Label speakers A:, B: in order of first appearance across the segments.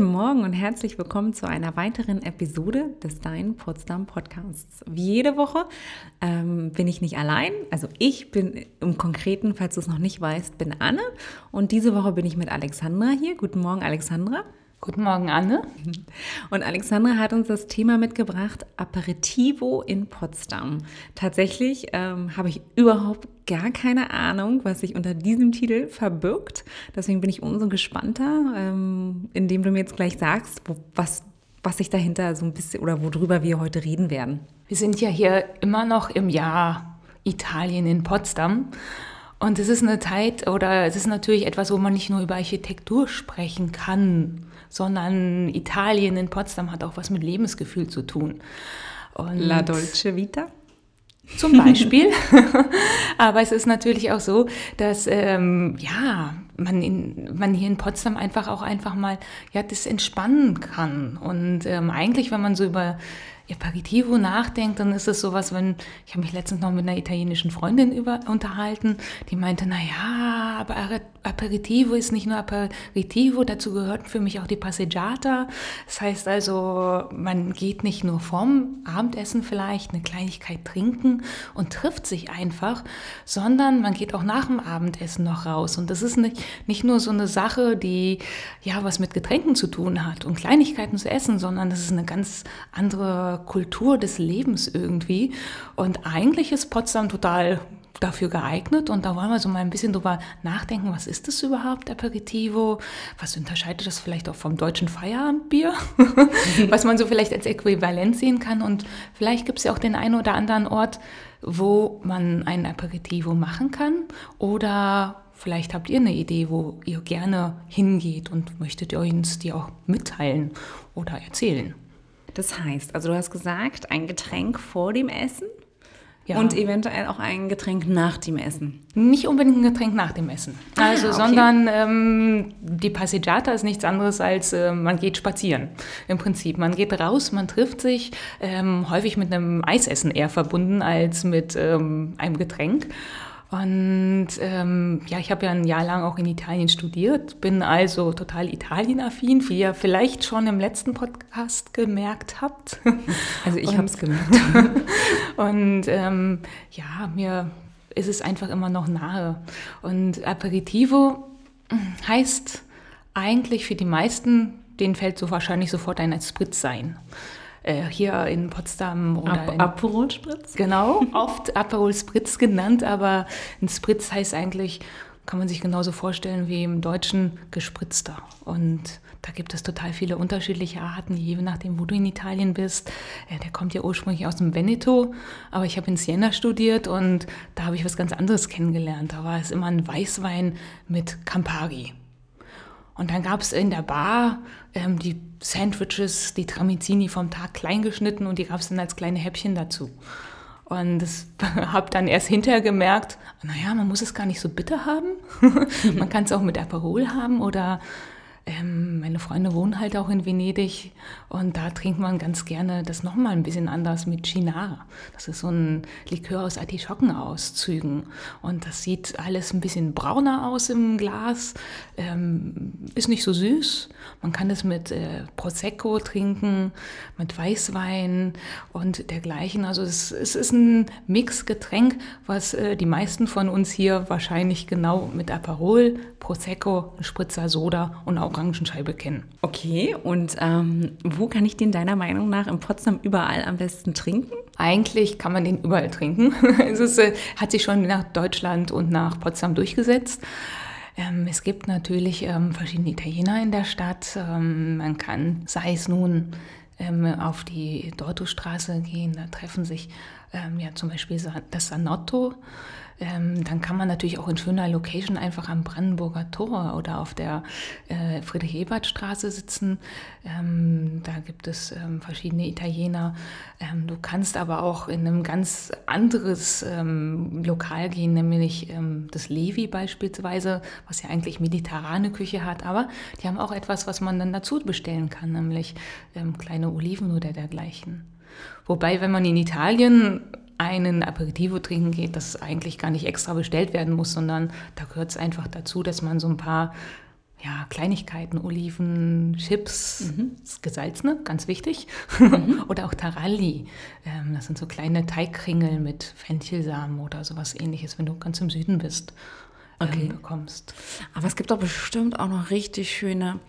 A: Guten Morgen und herzlich willkommen zu einer weiteren Episode des Dein Potsdam Podcasts. Wie jede Woche ähm, bin ich nicht allein. Also ich bin im Konkreten, falls du es noch nicht weißt, bin Anne. Und diese Woche bin ich mit Alexandra hier. Guten Morgen, Alexandra.
B: Guten Morgen, Anne.
A: Und Alexandra hat uns das Thema mitgebracht, Aperitivo in Potsdam. Tatsächlich ähm, habe ich überhaupt gar keine Ahnung, was sich unter diesem Titel verbirgt. Deswegen bin ich umso gespannter, ähm, indem du mir jetzt gleich sagst, wo, was, was sich dahinter so ein bisschen oder worüber wir heute reden werden.
B: Wir sind ja hier immer noch im Jahr Italien in Potsdam. Und es ist eine Zeit oder es ist natürlich etwas, wo man nicht nur über Architektur sprechen kann, sondern Italien in Potsdam hat auch was mit Lebensgefühl zu tun.
A: Und La Dolce Vita?
B: Zum Beispiel. Aber es ist natürlich auch so, dass ähm, ja, man, in, man hier in Potsdam einfach auch einfach mal ja, das entspannen kann. Und ähm, eigentlich, wenn man so über Aperitivo nachdenkt, dann ist es sowas, wenn, ich habe mich letztens noch mit einer italienischen Freundin über, unterhalten, die meinte, na ja, aber Aperitivo ist nicht nur Aperitivo, dazu gehört für mich auch die Passeggiata. Das heißt also, man geht nicht nur vorm Abendessen vielleicht eine Kleinigkeit trinken und trifft sich einfach, sondern man geht auch nach dem Abendessen noch raus. Und das ist nicht, nicht nur so eine Sache, die ja was mit Getränken zu tun hat und Kleinigkeiten zu essen, sondern das ist eine ganz andere Kultur des Lebens irgendwie. Und eigentlich ist Potsdam total dafür geeignet und da wollen wir so mal ein bisschen drüber nachdenken, was ist das überhaupt, Aperitivo? Was unterscheidet das vielleicht auch vom deutschen Feierabendbier? was man so vielleicht als Äquivalent sehen kann und vielleicht gibt es ja auch den einen oder anderen Ort, wo man ein Aperitivo machen kann oder vielleicht habt ihr eine Idee, wo ihr gerne hingeht und möchtet ihr uns die auch mitteilen oder erzählen.
A: Das heißt, also du hast gesagt, ein Getränk vor dem Essen ja. und eventuell auch ein Getränk nach dem Essen.
B: Nicht unbedingt ein Getränk nach dem Essen. Ah, also, okay. sondern ähm, die Passeggiata ist nichts anderes als äh, man geht spazieren. Im Prinzip, man geht raus, man trifft sich, ähm, häufig mit einem Eisessen eher verbunden als mit ähm, einem Getränk. Und ähm, ja, ich habe ja ein Jahr lang auch in Italien studiert, bin also total Italienaffin, wie ihr vielleicht schon im letzten Podcast gemerkt habt.
A: Also ich habe es gemerkt.
B: und ähm, ja, mir ist es einfach immer noch nahe. Und Aperitivo heißt eigentlich für die meisten, denen fällt so wahrscheinlich sofort ein Spritz sein äh, hier in Potsdam
A: oder Ap in, Aperol Spritz?
B: Genau, oft Aperol Spritz genannt, aber ein Spritz heißt eigentlich, kann man sich genauso vorstellen wie im Deutschen gespritzter. Und da gibt es total viele unterschiedliche Arten, je nachdem, wo du in Italien bist. Äh, der kommt ja ursprünglich aus dem Veneto, aber ich habe in Siena studiert und da habe ich was ganz anderes kennengelernt. Da war es immer ein Weißwein mit Campari. Und dann gab es in der Bar ähm, die Sandwiches, die Tramezzini vom Tag klein geschnitten und die gab es dann als kleine Häppchen dazu. Und das habe dann erst hinterher gemerkt, naja, man muss es gar nicht so bitter haben. man kann es auch mit Aperol haben oder ähm, meine Freunde wohnen halt auch in Venedig und da trinkt man ganz gerne das nochmal ein bisschen anders mit Chinara. Das ist so ein Likör aus Artischockenauszügen und das sieht alles ein bisschen brauner aus im Glas, ähm, ist nicht so süß. Man kann es mit äh, Prosecco trinken, mit Weißwein und dergleichen. Also es, es ist ein Mixgetränk, was äh, die meisten von uns hier wahrscheinlich genau mit Aperol, Prosecco, Spritzer Soda und auch Orangenscheibe kennen.
A: Okay, und ähm, wo kann ich den deiner Meinung nach in Potsdam überall am besten trinken?
B: Eigentlich kann man den überall trinken. es ist, äh, hat sich schon nach Deutschland und nach Potsdam durchgesetzt. Ähm, es gibt natürlich ähm, verschiedene Italiener in der Stadt. Ähm, man kann, sei es nun ähm, auf die Dortostraße gehen, da treffen sich ähm, ja zum Beispiel das Sanotto ähm, dann kann man natürlich auch in schöner Location einfach am Brandenburger Tor oder auf der äh, Friedrich-Ebert-Straße sitzen. Ähm, da gibt es ähm, verschiedene Italiener. Ähm, du kannst aber auch in einem ganz anderes ähm, Lokal gehen, nämlich ähm, das Levi beispielsweise, was ja eigentlich mediterrane Küche hat, aber die haben auch etwas, was man dann dazu bestellen kann, nämlich kleine Oliven oder dergleichen. Wobei, wenn man in Italien einen Aperitivo trinken geht, das eigentlich gar nicht extra bestellt werden muss, sondern da gehört es einfach dazu, dass man so ein paar ja, Kleinigkeiten, Oliven, Chips, mhm. gesalzene, ganz wichtig. Mhm. oder auch Taralli. Ähm, das sind so kleine Teigkringel mit Fenchelsamen oder sowas ähnliches, wenn du ganz im Süden bist, ähm, okay. bekommst.
A: Aber es gibt doch bestimmt auch noch richtig schöne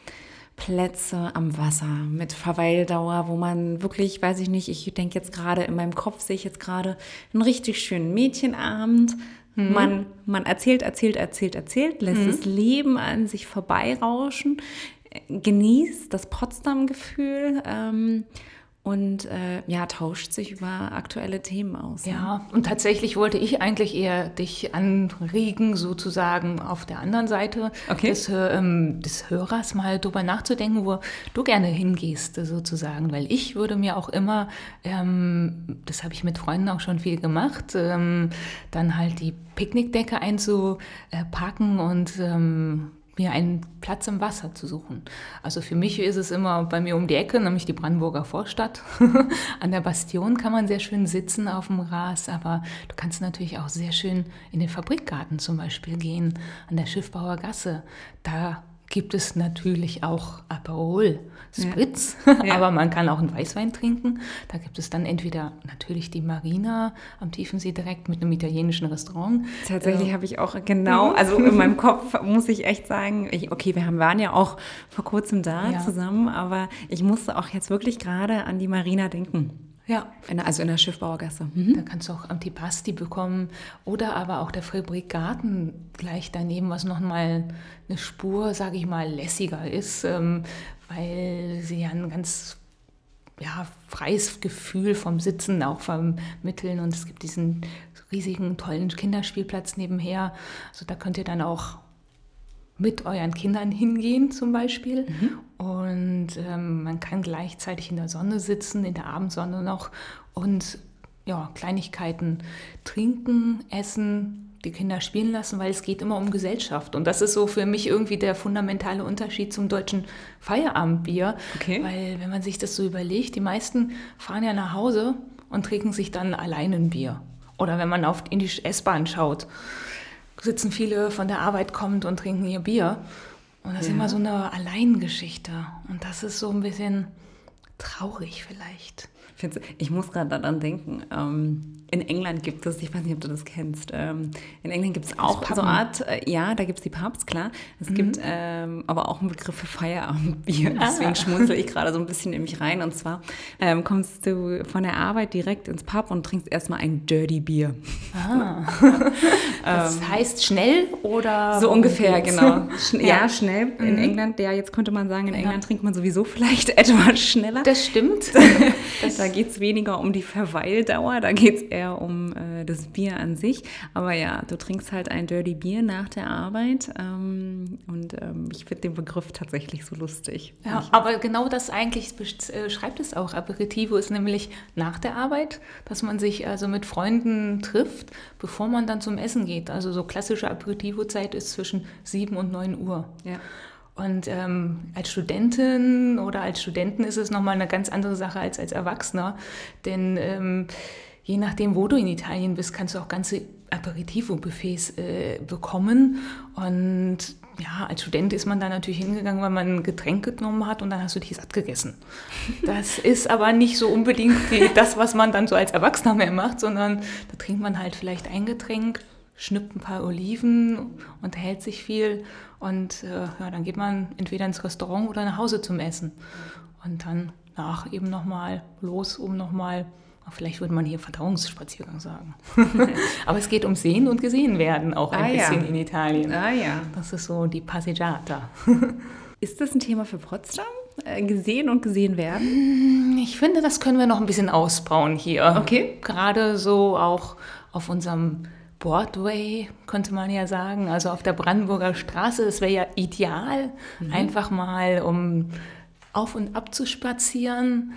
A: Plätze am Wasser mit Verweildauer, wo man wirklich, weiß ich nicht, ich denke jetzt gerade in meinem Kopf, sehe ich jetzt gerade einen richtig schönen Mädchenabend Mhm. Man, man erzählt, erzählt, erzählt, erzählt, lässt mhm. das Leben an sich vorbeirauschen, genießt das Potsdam-Gefühl. Ähm, und äh, ja, tauscht sich über aktuelle Themen aus.
B: Ne? Ja, und tatsächlich wollte ich eigentlich eher dich anregen, sozusagen auf der anderen Seite okay. des, ähm, des Hörers mal drüber nachzudenken, wo du gerne hingehst, sozusagen. Weil ich würde mir auch immer, ähm, das habe ich mit Freunden auch schon viel gemacht, ähm, dann halt die Picknickdecke einzupacken und ähm, mir einen Platz im Wasser zu suchen. Also für mich ist es immer bei mir um die Ecke, nämlich die Brandenburger Vorstadt. An der Bastion kann man sehr schön sitzen auf dem Ras, aber du kannst natürlich auch sehr schön in den Fabrikgarten zum Beispiel gehen, an der Schiffbauer Gasse. Da gibt es natürlich auch Aperol, Spritz, ja. Ja. aber man kann auch einen Weißwein trinken. Da gibt es dann entweder natürlich die Marina am Tiefensee direkt mit einem italienischen Restaurant.
A: Tatsächlich äh, habe ich auch genau, also in meinem Kopf muss ich echt sagen, ich, okay, wir haben, waren ja auch vor kurzem da ja. zusammen, aber ich musste auch jetzt wirklich gerade an die Marina denken.
B: Ja.
A: In, also in der Schiffbauergasse.
B: Mhm. Da kannst du auch Antipasti bekommen oder aber auch der Fabrikgarten gleich daneben, was nochmal eine Spur, sage ich mal, lässiger ist, ähm, weil sie ja ein ganz ja, freies Gefühl vom Sitzen auch vermitteln und es gibt diesen riesigen, tollen Kinderspielplatz nebenher. Also da könnt ihr dann auch mit euren Kindern hingehen zum Beispiel. Mhm. Und ähm, man kann gleichzeitig in der Sonne sitzen, in der Abendsonne noch und ja, Kleinigkeiten trinken, essen, die Kinder spielen lassen, weil es geht immer um Gesellschaft. Und das ist so für mich irgendwie der fundamentale Unterschied zum deutschen Feierabendbier. Okay. Weil wenn man sich das so überlegt, die meisten fahren ja nach Hause und trinken sich dann allein ein Bier. Oder wenn man auf, in die S-Bahn schaut, sitzen viele von der Arbeit kommend und trinken ihr Bier. Und das ja. ist immer so eine Alleingeschichte. Und das ist so ein bisschen traurig vielleicht.
A: Ich muss gerade daran denken, ähm, in England gibt es, ich weiß nicht, ob du das kennst, ähm, in England gibt es auch so eine Art, äh, ja, da gibt es die Pubs, klar. Es mhm. gibt ähm, aber auch einen Begriff für Feierabendbier. Ah. Deswegen schmunzel ich gerade so ein bisschen in mich rein. Und zwar ähm, kommst du von der Arbeit direkt ins Pub und trinkst erstmal ein Dirty Bier.
B: Ah. das ähm, heißt schnell oder?
A: So ungefähr, genau. Schn ja. ja. schnell. In mhm. England, ja, jetzt könnte man sagen, in ja. England trinkt man sowieso vielleicht etwas schneller.
B: Das stimmt.
A: das da geht es weniger um die Verweildauer, da geht es eher um äh, das Bier an sich. Aber ja, du trinkst halt ein Dirty Bier nach der Arbeit. Ähm, und ähm, ich finde den Begriff tatsächlich so lustig.
B: Ja, aber genau das eigentlich äh, schreibt es auch. Aperitivo ist nämlich nach der Arbeit, dass man sich also mit Freunden trifft, bevor man dann zum Essen geht. Also so klassische Aperitivo-Zeit ist zwischen 7 und 9 Uhr. Ja. Und ähm, als Studentin oder als Studenten ist es nochmal eine ganz andere Sache als als Erwachsener. Denn ähm, je nachdem, wo du in Italien bist, kannst du auch ganze Aperitivo-Buffets äh, bekommen. Und ja, als Student ist man da natürlich hingegangen, weil man ein Getränk genommen hat und dann hast du dich satt gegessen. Das ist aber nicht so unbedingt das, was man dann so als Erwachsener mehr macht, sondern da trinkt man halt vielleicht ein Getränk, schnippt ein paar Oliven, unterhält sich viel und äh, ja, dann geht man entweder ins Restaurant oder nach Hause zum Essen. Und dann nach eben nochmal los, um nochmal Vielleicht würde man hier Verdauungsspaziergang sagen. Aber es geht um Sehen und Gesehen werden auch ein ah, bisschen ja. in Italien.
A: Ah ja.
B: Das ist so die Passeggiata.
A: Ist das ein Thema für Potsdam? Äh, gesehen und gesehen werden?
B: Hm, ich finde, das können wir noch ein bisschen ausbauen hier.
A: Okay.
B: Gerade so auch auf unserem Broadway, könnte man ja sagen, also auf der Brandenburger Straße. Das wäre ja ideal, mhm. einfach mal um auf und ab zu spazieren.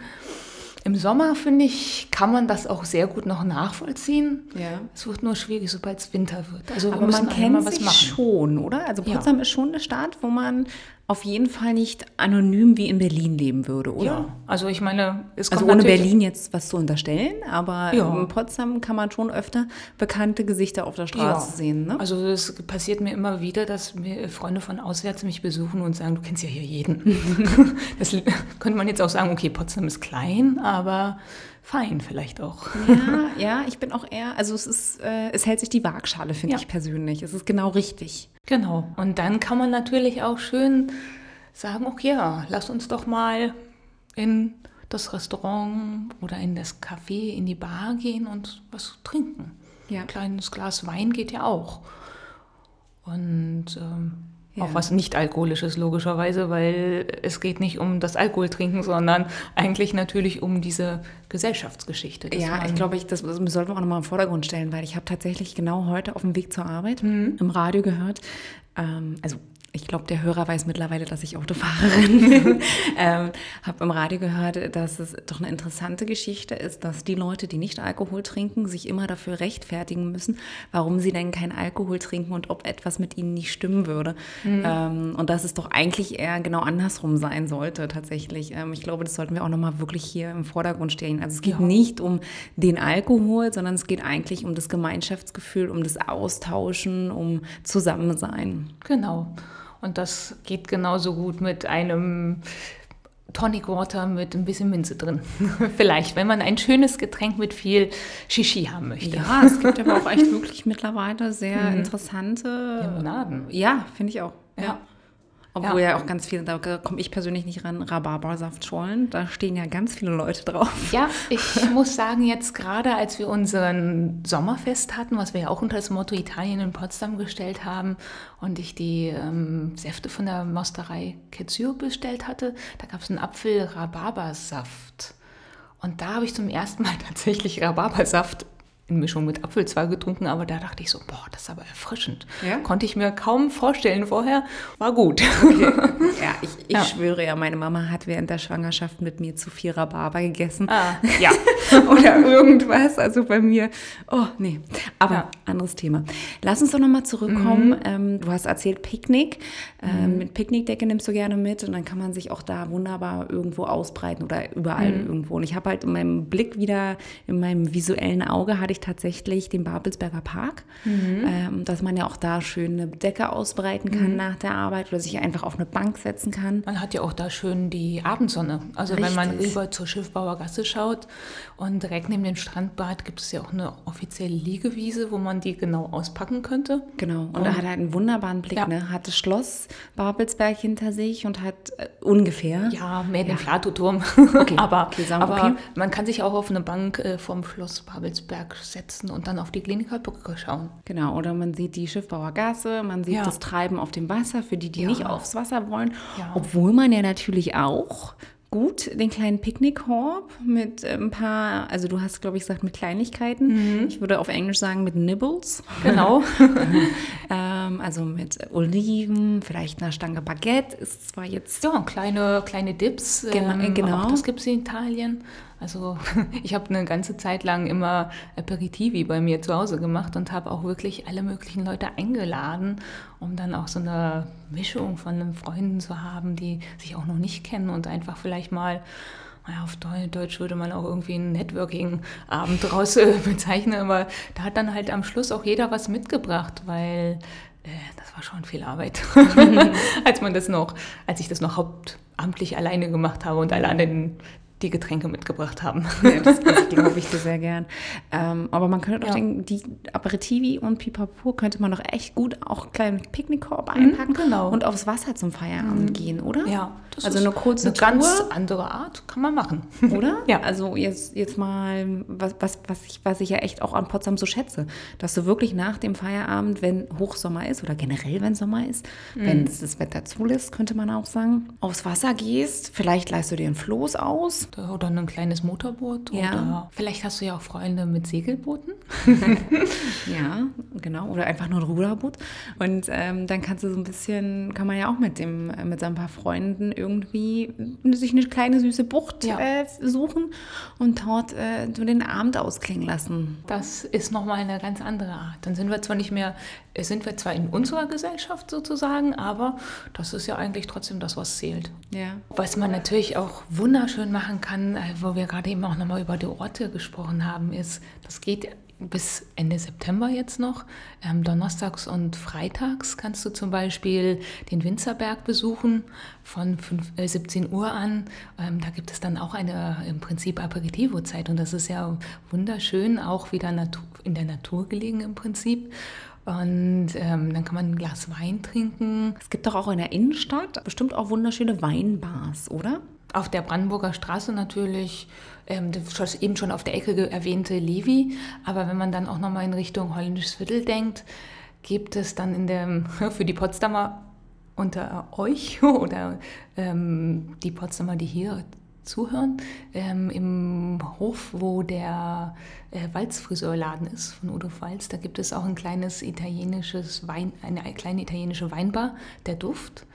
B: Im Sommer, finde ich, kann man das auch sehr gut noch nachvollziehen. Ja. Es wird nur schwierig, sobald es Winter wird.
A: Also Aber man kennt sich schon, oder? Also Potsdam ja. ist schon eine Stadt, wo man auf jeden Fall nicht anonym wie in Berlin leben würde, oder?
B: Ja, also ich meine, es
A: Also
B: kommt
A: ohne
B: natürlich-
A: Berlin jetzt was zu unterstellen, aber
B: Ja.
A: in Potsdam kann man schon öfter bekannte Gesichter auf der Straße sehen. Ne?
B: Also es passiert mir immer wieder, dass mir Freunde von auswärts mich besuchen und sagen, du kennst ja hier jeden. das könnte man jetzt auch sagen, okay, Potsdam ist klein, aber fein vielleicht auch.
A: Ja, ja, ich bin auch eher, also es ist, äh, es hält sich die Waagschale, finde
B: Ja.
A: ich persönlich. Es ist genau richtig.
B: Genau. Und dann kann man natürlich auch schön sagen, okay, ja, lass uns doch mal in das Restaurant oder in das Café, in die Bar gehen und was trinken.
A: Ja.
B: Ein kleines Glas Wein geht ja auch. Und ähm,
A: Ja.
B: auch was nicht alkoholisches logischerweise, weil es geht nicht um das Alkoholtrinken, sondern eigentlich natürlich um diese Gesellschaftsgeschichte.
A: Ja, ich glaube, ich, das, das sollten wir auch nochmal im Vordergrund stellen, weil ich habe tatsächlich genau heute auf dem Weg zur Arbeit
B: Mhm.
A: im Radio gehört, ähm, also ich glaube, der Hörer weiß mittlerweile, dass ich Autofahrerin bin. ähm, habe im Radio gehört, dass es doch eine interessante Geschichte ist, dass die Leute, die nicht Alkohol trinken, sich immer dafür rechtfertigen müssen, warum sie denn keinen Alkohol trinken und ob etwas mit ihnen nicht stimmen würde. Ähm, und dass es doch eigentlich eher genau andersrum sein sollte, tatsächlich. Ähm, ich glaube, das sollten wir auch nochmal wirklich hier im Vordergrund stellen. Also es geht
B: Ja.
A: nicht um den Alkohol, sondern es geht eigentlich um das Gemeinschaftsgefühl, um das Austauschen, um Zusammensein.
B: Genau. Und das geht genauso gut mit einem Tonic Water mit ein bisschen Minze drin. Vielleicht, wenn man ein schönes Getränk mit viel Shishi haben möchte.
A: Ja, es gibt aber auch echt wirklich mittlerweile sehr interessante
B: Limonaden.
A: Ja, finde ich auch.
B: Ja.
A: Obwohl
B: Ja.
A: ja. auch ganz viele, da komme ich persönlich nicht ran, Rhabarbersaftschorlen, da stehen ja ganz viele Leute drauf.
B: Ja, ich muss sagen, jetzt gerade als wir unseren Sommerfest hatten, was wir ja auch unter das Motto Italien in Potsdam gestellt haben und ich die ähm, Säfte von der Mosterei Kezur bestellt hatte, da gab es einen Apfel-Rhabarbersaft. Und da habe ich zum ersten Mal tatsächlich Rhabarbersaft in Mischung mit Apfel zwar getrunken, aber da dachte ich so, boah, das ist aber erfrischend.
A: Ja?
B: Konnte ich mir kaum vorstellen vorher, war gut.
A: Ja, ich, ich
B: Ja.
A: schwöre ja, meine Mama hat während der Schwangerschaft mit mir zu viel Rhabarber gegessen.
B: Ah, ja.
A: Oder irgendwas. Also bei mir, oh nee. Aber
B: Ja.
A: anderes Thema. Lass uns doch nochmal zurückkommen. Ähm, du hast erzählt Picknick. Ähm, Mit Picknickdecke nimmst du gerne mit und dann kann man sich auch da wunderbar irgendwo ausbreiten oder überall irgendwo. Und ich habe halt in meinem Blick wieder, in meinem visuellen Auge hatte ich tatsächlich den Babelsberger Park, ähm, dass man ja auch da schön eine Decke ausbreiten kann nach der Arbeit oder sich einfach auf eine Bank setzen kann.
B: Man hat ja auch da schön die Abendsonne. Also wenn man
A: Richtig.
B: rüber zur Schiffbauer Gasse schaut und direkt neben dem Strandbad gibt es ja auch eine offizielle Liegewiese, wo man die genau auspacken könnte.
A: Genau, und er hat halt einen wunderbaren Blick,
B: Ja.
A: ne? Hat das Schloss Babelsberg hinter sich und hat äh, ungefähr.
B: Ja, mehr den Plato-Turm. aber
A: okay, sagen wir,
B: aber
A: okay.
B: man kann sich auch auf eine Bank äh, vom Schloss Babelsberg setzen und dann auf die Klinikerbrücke schauen.
A: Genau, oder man sieht die Schiffbauer Gasse, man sieht
B: Ja.
A: das Treiben auf dem Wasser, für die, die
B: Ja.
A: nicht aufs Wasser wollen.
B: Ja.
A: Obwohl man ja natürlich auch gut den kleinen Picknickkorb mit äh, ein paar, also du hast, glaube ich, gesagt, mit Kleinigkeiten. Ich würde auf Englisch sagen mit Nibbles.
B: Genau.
A: Ähm, also mit Oliven, vielleicht einer Stange Baguette. Ist zwar jetzt
B: Ja, kleine, kleine Dips.
A: Genau,
B: ähm,
A: genau.
B: Das gibt es in Italien. Also ich habe eine ganze Zeit lang immer Aperitivi bei mir zu Hause gemacht und habe auch wirklich alle möglichen Leute eingeladen, um dann auch so eine Mischung von den Freunden zu haben, die sich auch noch nicht kennen und einfach vielleicht mal, naja, auf Deu- Deutsch würde man auch irgendwie einen Networking-Abend draus äh, bezeichnen, aber da hat dann halt am Schluss auch jeder was mitgebracht, weil äh, das war schon viel Arbeit, als man das noch, als ich das noch hauptamtlich alleine gemacht habe und alle anderen die Getränke mitgebracht haben.
A: Ja, das, das glaube ich dir sehr gern. Ähm, aber man könnte doch
B: Ja.
A: denken, die Aperitivi und Pipapo könnte man doch echt gut auch einen kleinen Picknickkorb einpacken
B: genau.
A: und aufs Wasser zum Feierabend gehen, oder?
B: Ja, das
A: also
B: ist
A: eine kurze
B: eine
A: Tour,
B: ganz andere Art, kann man machen.
A: oder?
B: Ja.
A: Also jetzt, jetzt mal, was, was, was, ich, was ich ja echt auch an Potsdam so schätze, dass du wirklich nach dem Feierabend, wenn Hochsommer ist oder generell, wenn Sommer ist,
B: Mhm.
A: wenn es das Wetter zulässt, könnte man auch sagen, aufs Wasser gehst, vielleicht leihst du dir ein Floß aus,
B: oder ein kleines Motorboot.
A: Ja.
B: Oder vielleicht hast du ja auch Freunde mit Segelbooten.
A: Ja, genau. Oder einfach nur ein Ruderboot. Und ähm, dann kannst du so ein bisschen, kann man ja auch mit dem, äh, mit seinen paar Freunden irgendwie sich eine kleine süße Bucht
B: Ja.
A: äh, suchen und dort äh, so den Abend ausklingen lassen.
B: Das ist nochmal eine ganz andere Art. Dann sind wir zwar nicht mehr, sind wir zwar in unserer Gesellschaft sozusagen, aber das ist ja eigentlich trotzdem das, was zählt.
A: Ja.
B: Was man natürlich auch wunderschön machen kann, äh, wo wir gerade eben auch nochmal über die Orte gesprochen haben, ist, das geht bis Ende September jetzt noch. Ähm, donnerstags und freitags kannst du zum Beispiel den Winzerberg besuchen von 5, äh, 17 Uhr an. Ähm, da gibt es dann auch eine im Prinzip Aperitivo-Zeit und das ist ja wunderschön, auch wieder Natu in der Natur gelegen im Prinzip. Und ähm, dann kann man ein Glas Wein trinken.
A: Es gibt doch auch in der Innenstadt bestimmt auch wunderschöne Weinbars, oder?
B: Auf der Brandenburger Straße natürlich, ähm, eben schon auf der Ecke erwähnte Levi. Aber wenn man dann auch nochmal in Richtung Holländisches Viertel denkt, gibt es dann in dem, für die Potsdamer unter euch oder ähm, die Potsdamer, die hier zuhören, ähm, im Hof, wo der äh, Walzfriseurladen ist von Udo Walz, da gibt es auch ein kleines italienisches Wein, eine kleine italienische Weinbar, der Duft.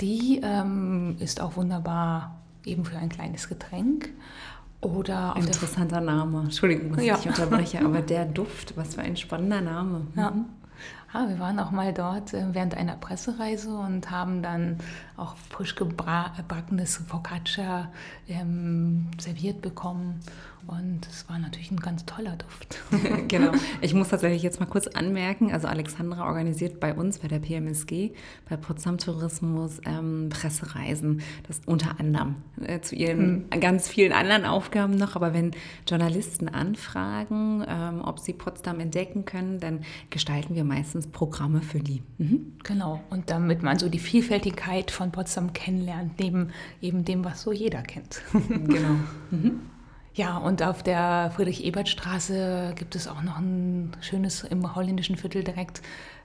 B: Die ähm, ist auch wunderbar eben für ein kleines Getränk. Oder
A: Interessanter Name. Entschuldigung, dass
B: Ja.
A: ich unterbreche, aber der Duft, was für ein spannender Name.
B: Ja. Ah, wir waren auch mal dort äh, während einer Pressereise und haben dann auch frisch gebackenes Focaccia ähm, serviert bekommen. Und es war natürlich ein ganz toller Duft.
A: genau. Ich muss tatsächlich jetzt mal kurz anmerken, also Alexandra organisiert bei uns, bei der PMSG, bei Potsdam Tourismus ähm, Pressereisen. Das unter anderem äh, zu ihren ganz vielen anderen Aufgaben noch. Aber wenn Journalisten anfragen, ähm, ob sie Potsdam entdecken können, dann gestalten wir meistens Programme für die. Mhm.
B: Genau. Und damit man so die Vielfältigkeit von Potsdam kennenlernt, neben eben dem, was so jeder kennt.
A: Genau.
B: Ja, und auf der Friedrich-Ebert-Straße gibt es auch noch ein schönes im holländischen Viertel direkt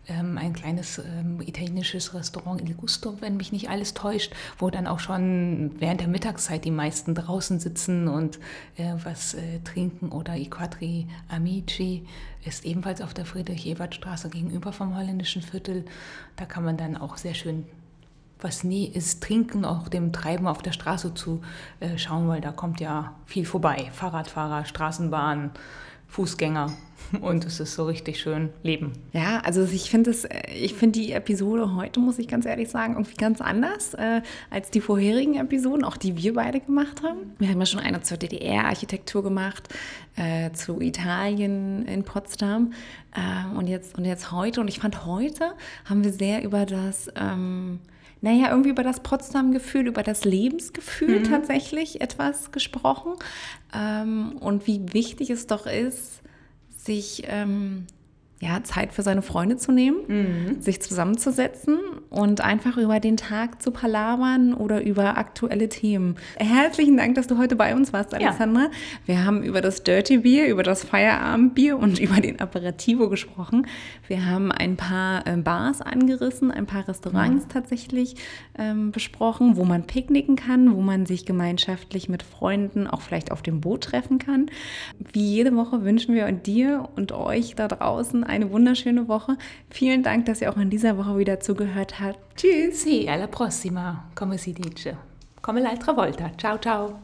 B: ähm, ein kleines ähm, italienisches Restaurant Il Gusto, wenn mich nicht alles täuscht, wo dann auch schon während der Mittagszeit die meisten draußen sitzen und äh, was äh, trinken. Oder I Quattri Amici ist ebenfalls auf der Friedrich-Ebert-Straße gegenüber vom holländischen Viertel. Da kann man dann auch sehr schön was nie ist, trinken, auch dem Treiben auf der Straße zu äh, schauen, weil da kommt ja viel vorbei. Fahrradfahrer, Straßenbahn, Fußgänger und es ist so richtig schön Leben.
A: Ja, also ich finde es, ich finde die Episode heute, muss ich ganz ehrlich sagen, irgendwie ganz anders äh, als die vorherigen Episoden, auch die wir beide gemacht haben. Wir haben ja schon eine zur DDR-Architektur gemacht, äh, zu Italien in Potsdam äh, und jetzt und jetzt heute. Und ich fand heute haben wir sehr über das ähm, naja, irgendwie über das Potsdam-Gefühl, über das Lebensgefühl tatsächlich etwas gesprochen. Ähm, und wie wichtig es doch ist, sich ähm, ja, Zeit für seine Freunde zu nehmen, sich zusammenzusetzen und einfach über den Tag zu palabern oder über aktuelle Themen. Herzlichen Dank, dass du heute bei uns warst, Alexandra. Wir haben über das Dirty Bier, über das Feierabendbier und über den Aperitivo gesprochen. Wir haben ein paar äh, Bars angerissen, ein paar Restaurants tatsächlich ähm, besprochen, wo man picknicken kann, wo man sich gemeinschaftlich mit Freunden auch vielleicht auf dem Boot treffen kann. Wie jede Woche wünschen wir dir und euch da draußen eine wunderschöne Woche. Vielen Dank, dass ihr auch in dieser Woche wieder zugehört habt. Tschüss.
B: Sì, alla prossima, come si dice. Come l'altra volta. Ciao ciao.